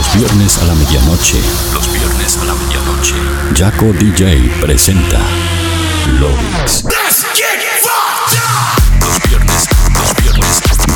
Los viernes a la medianoche. Los viernes a la medianoche. Jaco DJ presenta Lovix. Los viernes, los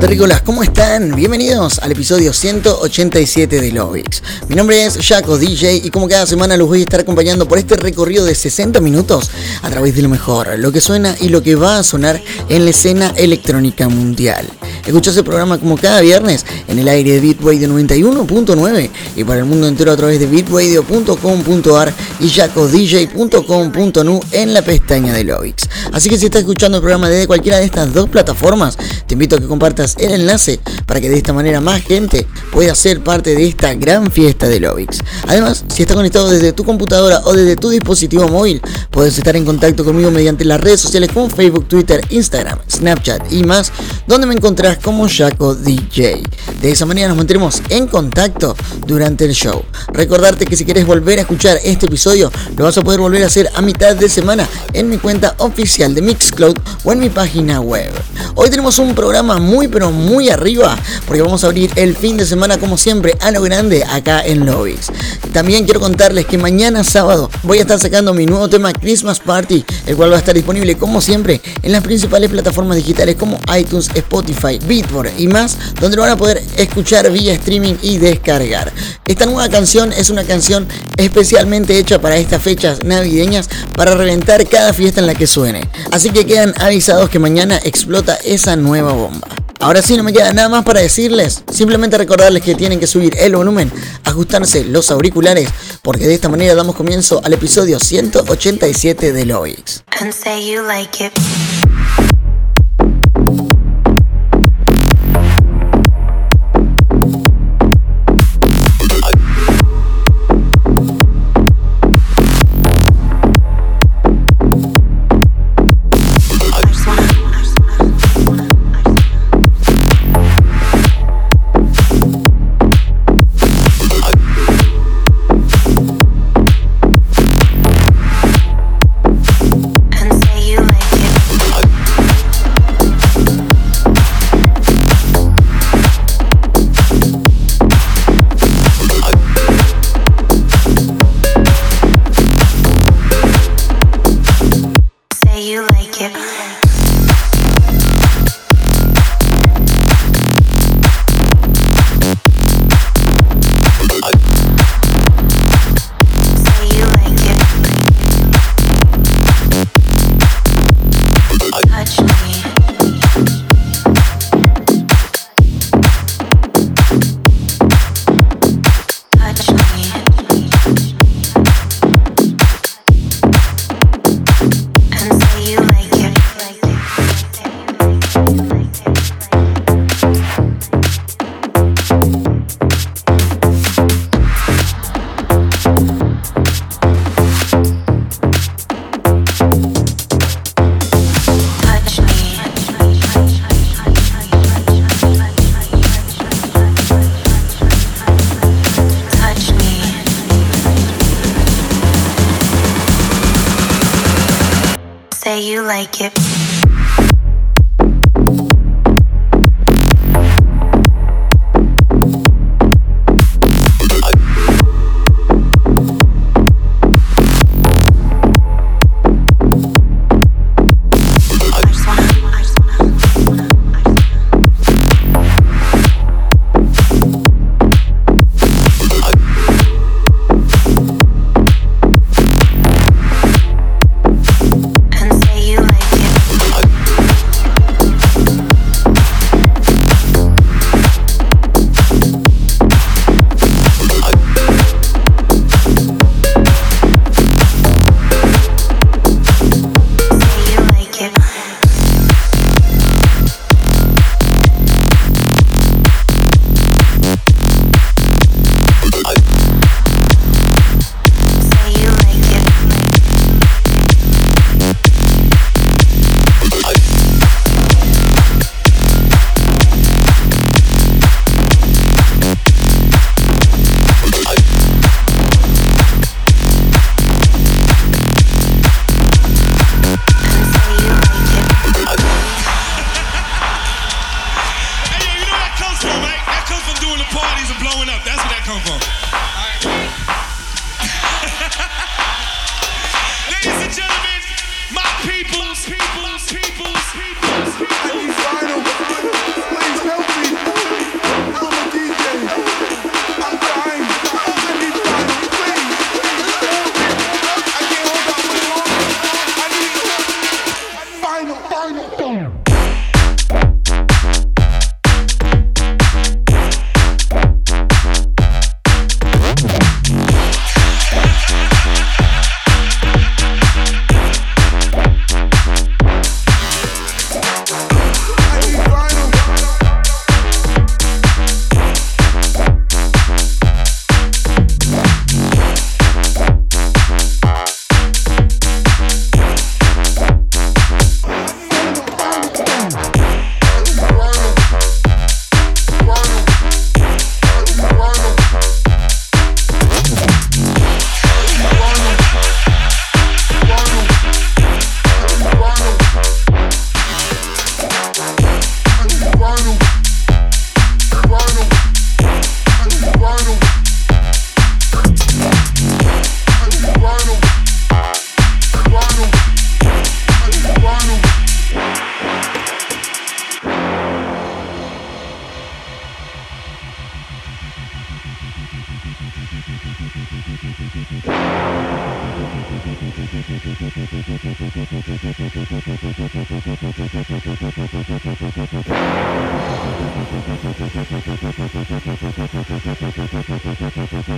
Terrícolas, ¿cómo están? Bienvenidos al episodio 187 de Lovix. Mi nombre es Jaco DJ y como cada semana los voy a estar acompañando por este recorrido de 60 minutos a través de lo mejor, lo que suena y lo que va a sonar en la escena electrónica mundial. Escuchás el programa como cada viernes en el aire de Bitradio 91.9 y para el mundo entero a través de bitradio.com.ar y jacodj.com.nu en la pestaña de Lovix. Así que si estás escuchando el programa desde cualquiera de estas dos plataformas, te invito a que compartas el enlace para que de esta manera más gente pueda ser parte de esta gran fiesta de Lovix. Además, si estás conectado desde tu computadora o desde tu dispositivo móvil, puedes estar en contacto conmigo mediante las redes sociales como Facebook, Twitter, Instagram, Snapchat y más, donde me encontrás como Jaco DJ. De esa manera nos mantendremos en contacto durante el show. Recordarte que si quieres volver a escuchar este episodio, lo vas a poder volver a hacer a mitad de semana en mi cuenta oficial de Mixcloud o en mi página web. Hoy tenemos un programa muy muy arriba porque vamos a abrir el fin de semana como siempre a lo grande acá en Lovis. También quiero contarles que mañana sábado voy a estar sacando mi nuevo tema Christmas Party, el cual va a estar disponible como siempre en las principales plataformas digitales como iTunes, Spotify, Beatport y más, donde lo van a poder escuchar vía streaming y descargar. Esta nueva canción es una canción especialmente hecha para estas fechas navideñas para reventar cada fiesta en la que suene. Así que quedan avisados que mañana explota esa nueva bomba. Ahora sí, no me queda nada más para decirles. Simplemente recordarles que tienen que subir el volumen, ajustarse los auriculares, porque de esta manera damos comienzo al episodio 187 de Loix. and say you like it.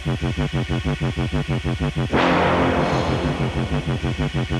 Thank you.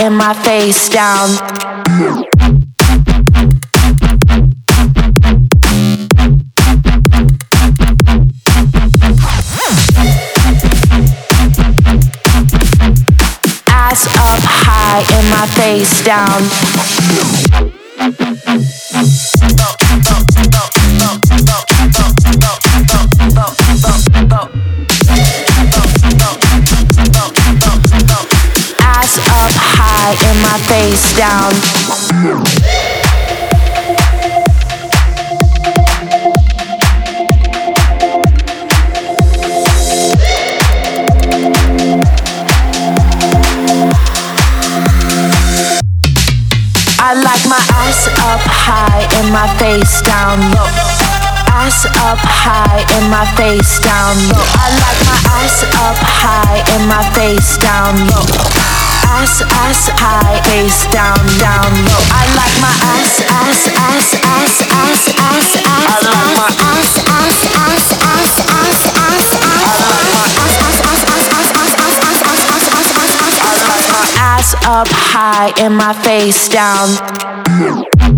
and my face down. Ass up high and my face down. Face down. I like my ass up high and my face down low. Ass up high and my face down low. I like my ass up high and my face down low. Ass, ass high, face down, down low. I like my ass, ass, ass, ass, ass, ass, ass. I like my ass, ass, ass, ass, ass, ass, ass. I like my ass, ass, ass, ass, ass, ass, ass, ass, ass, ass, ass, ass. I like my ass up high and my face down.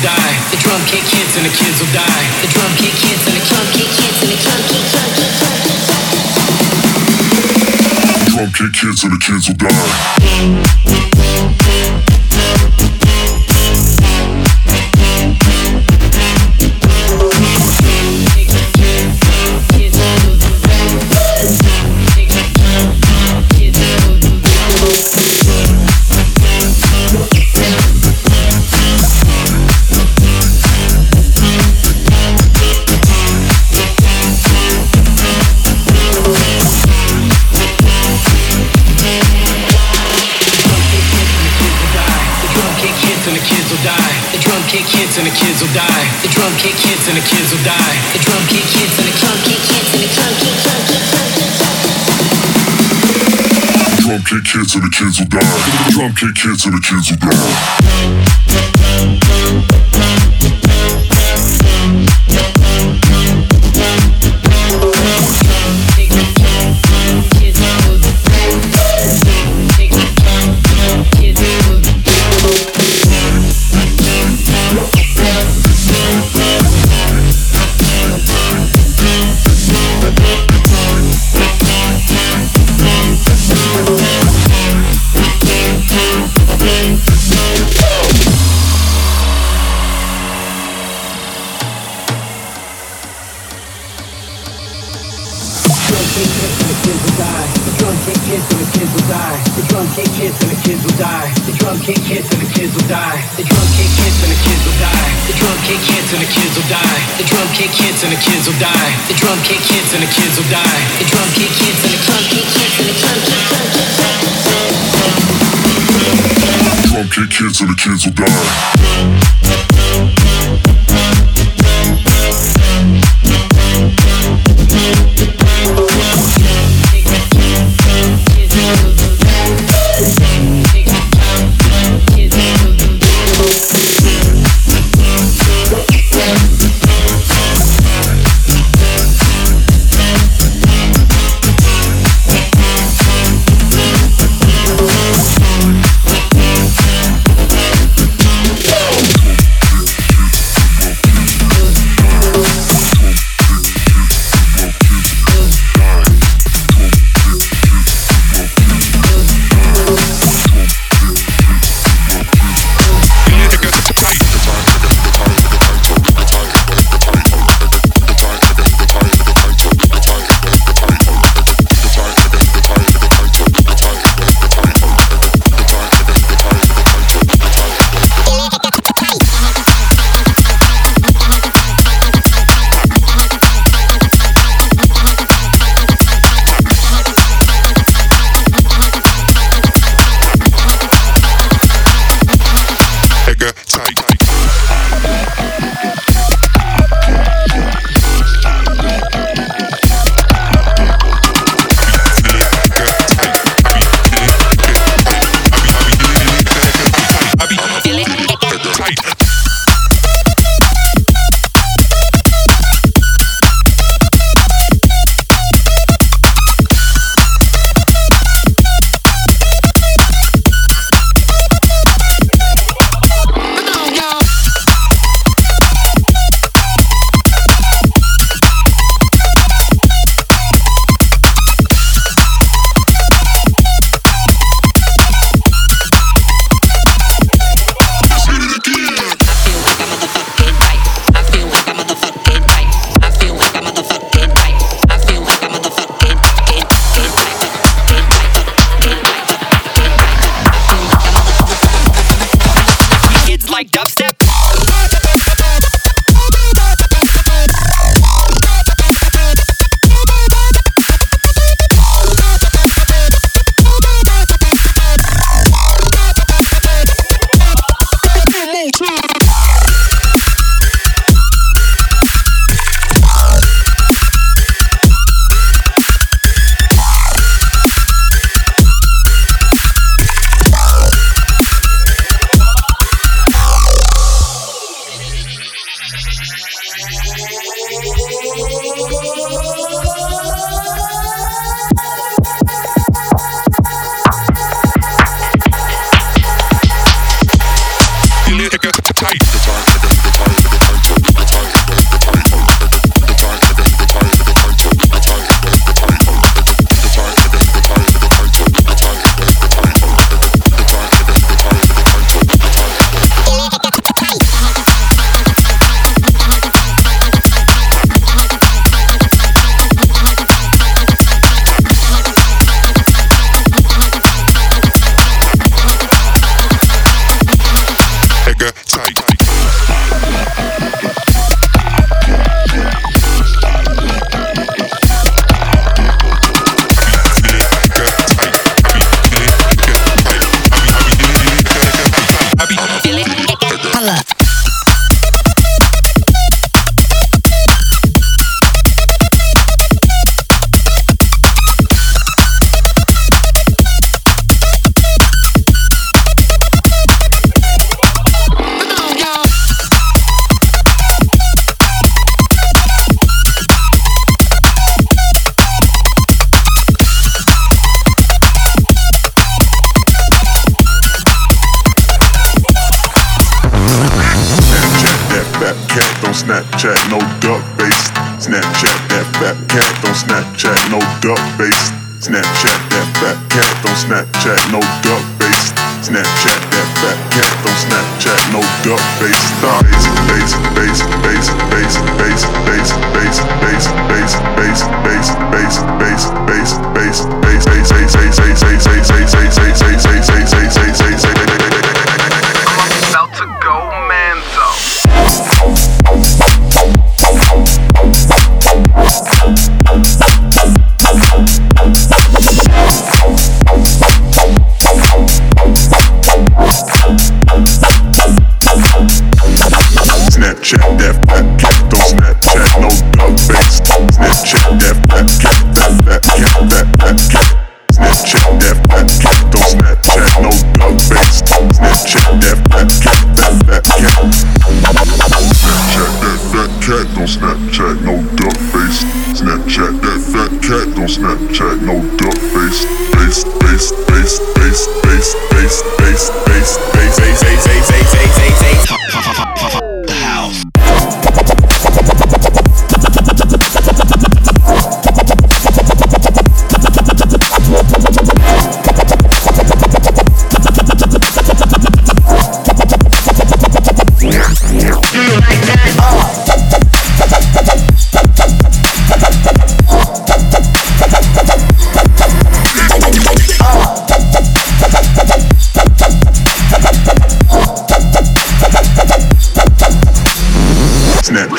will die. The drum kick hits and the kids will die. The drum kick hits and the drum kick hits and the drum kick drum kick drum kick drum kick. Drum kick hits and the kids will die. kids will die. Drum kick hits and the kids will die. Kick hits and the kids will die. The drum kick hits and the kids will die. The drum kick hits and the kids will die. The drum kick hits and the kids will die. The drum kick hits and the kids will die. The drum kick hits and the kids will die. The drum kick hits and the kids will die. The drum kick hits and the kids will die. The drum kick hits and the drum kick hits and the drum drum kick. Drum kick hits and the kids will die. nigga tight. bass, bass, bass, bass, bass, bass, bass, bass, bass.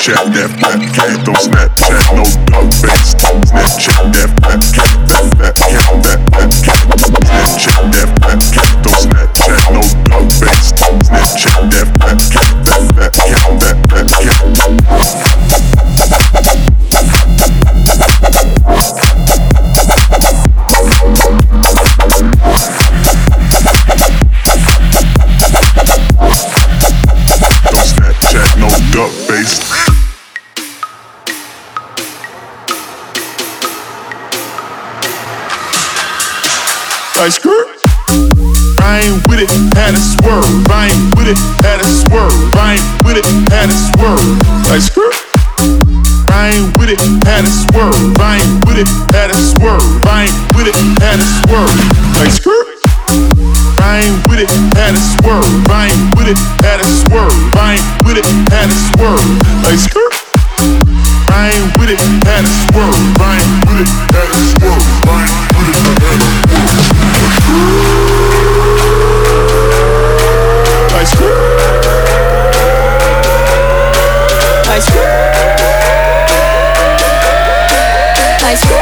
check that, back. that. ice cream.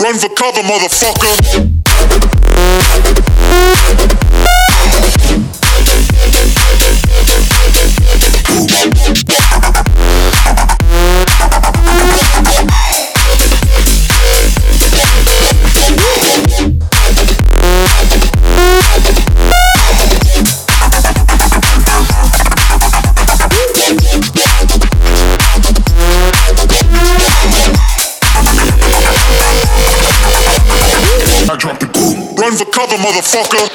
Run for cover, motherfucker. Cover, motherfucker.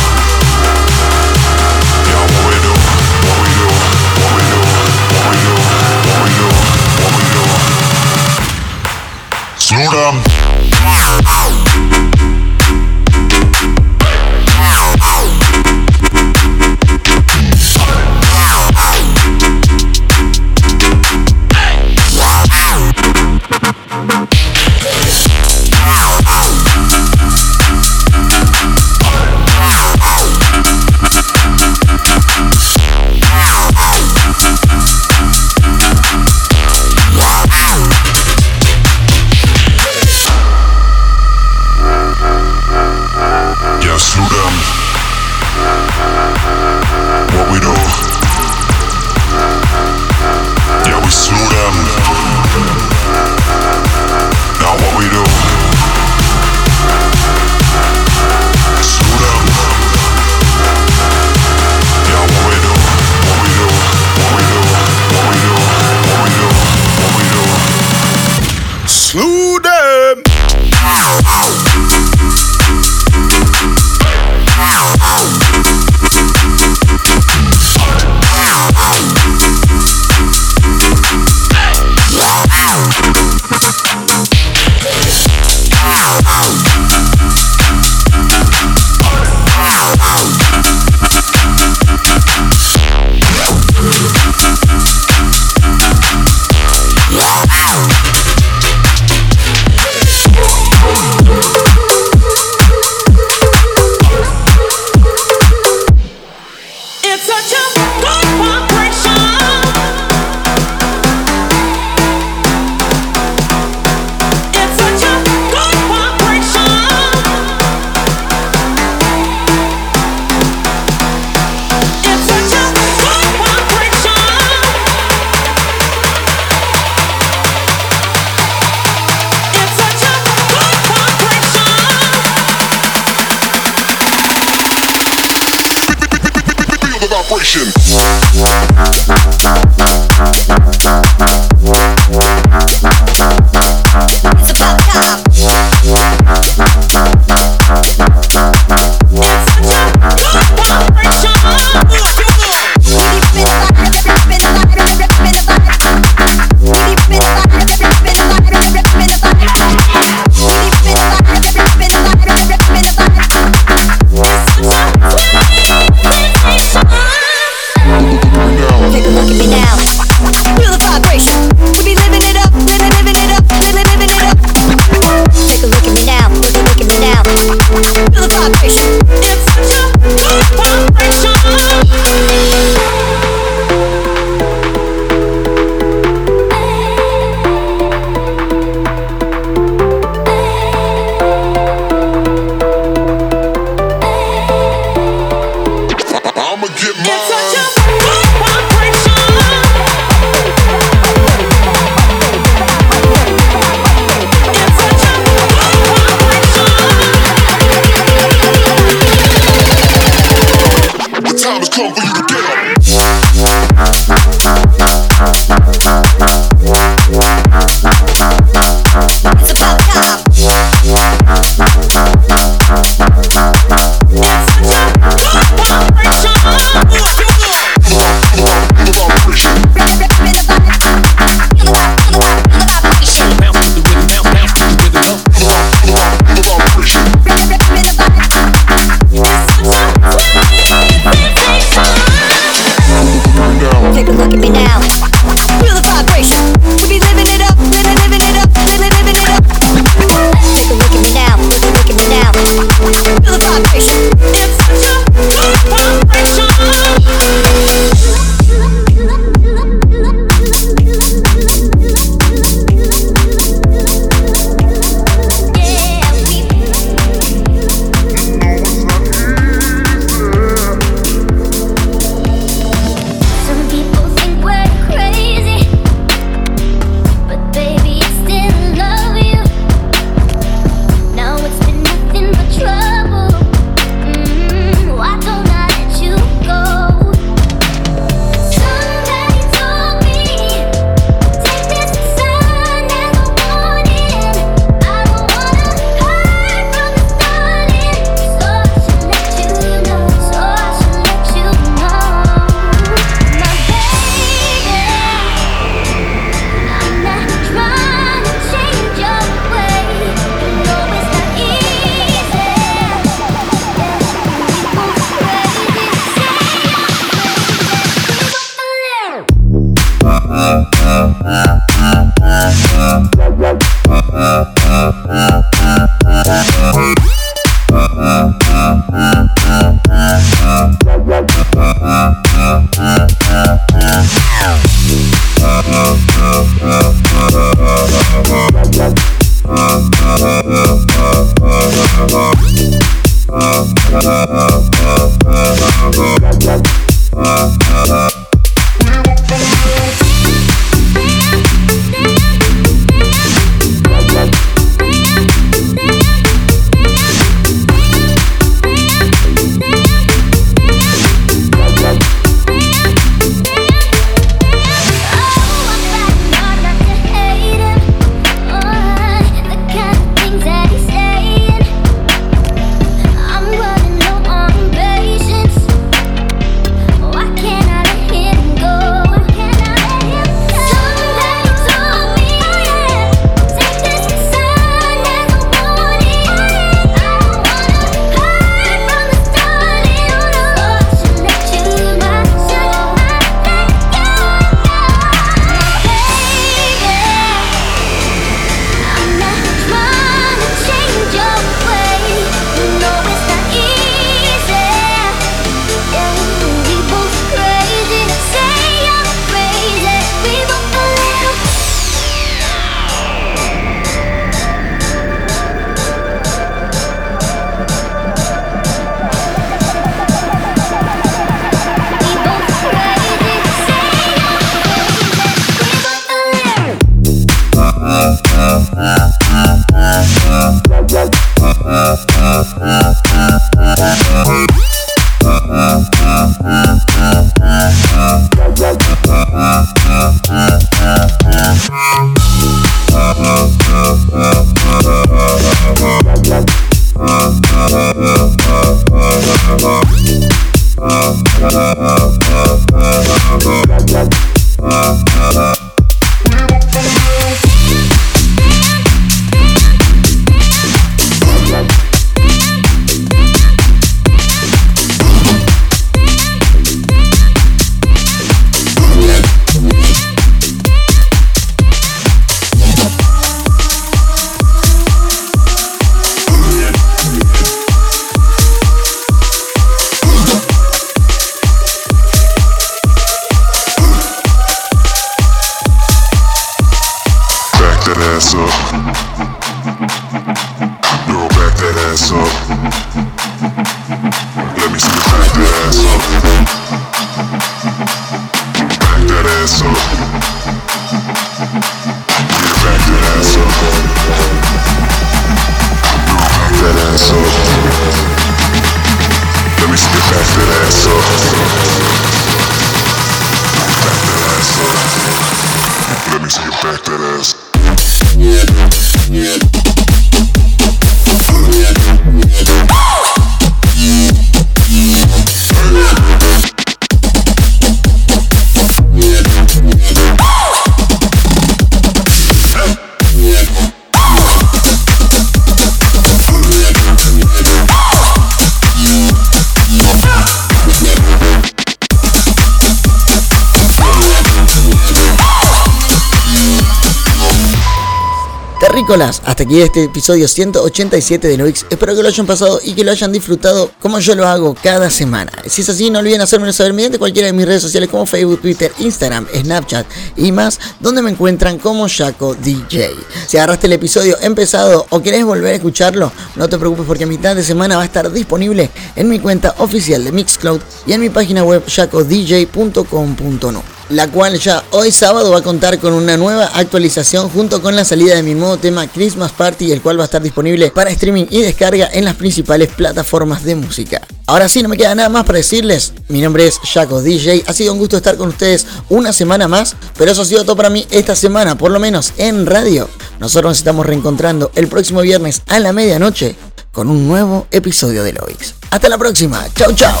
Terrícolas, hasta aquí este episodio 187 de Loix. Espero que lo hayan pasado y que lo hayan disfrutado como yo lo hago cada semana. Si es así, no olviden hacérmelo saber mediante cualquiera de mis redes sociales como Facebook, Twitter, Instagram, Snapchat y más, donde me encuentran como Shaco DJ. Si agarraste el episodio empezado o querés volver a escucharlo, no te preocupes porque a mitad de semana va a estar disponible en mi cuenta oficial de Mixcloud y en mi página web shacodj.com.no la cual ya hoy sábado va a contar con una nueva actualización junto con la salida de mi nuevo tema Christmas Party, el cual va a estar disponible para streaming y descarga en las principales plataformas de música. Ahora sí, no me queda nada más para decirles, mi nombre es Jaco DJ, ha sido un gusto estar con ustedes una semana más, pero eso ha sido todo para mí esta semana, por lo menos en radio. Nosotros nos estamos reencontrando el próximo viernes a la medianoche con un nuevo episodio de Loix. Hasta la próxima, chao chao.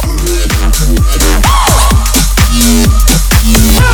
Ah!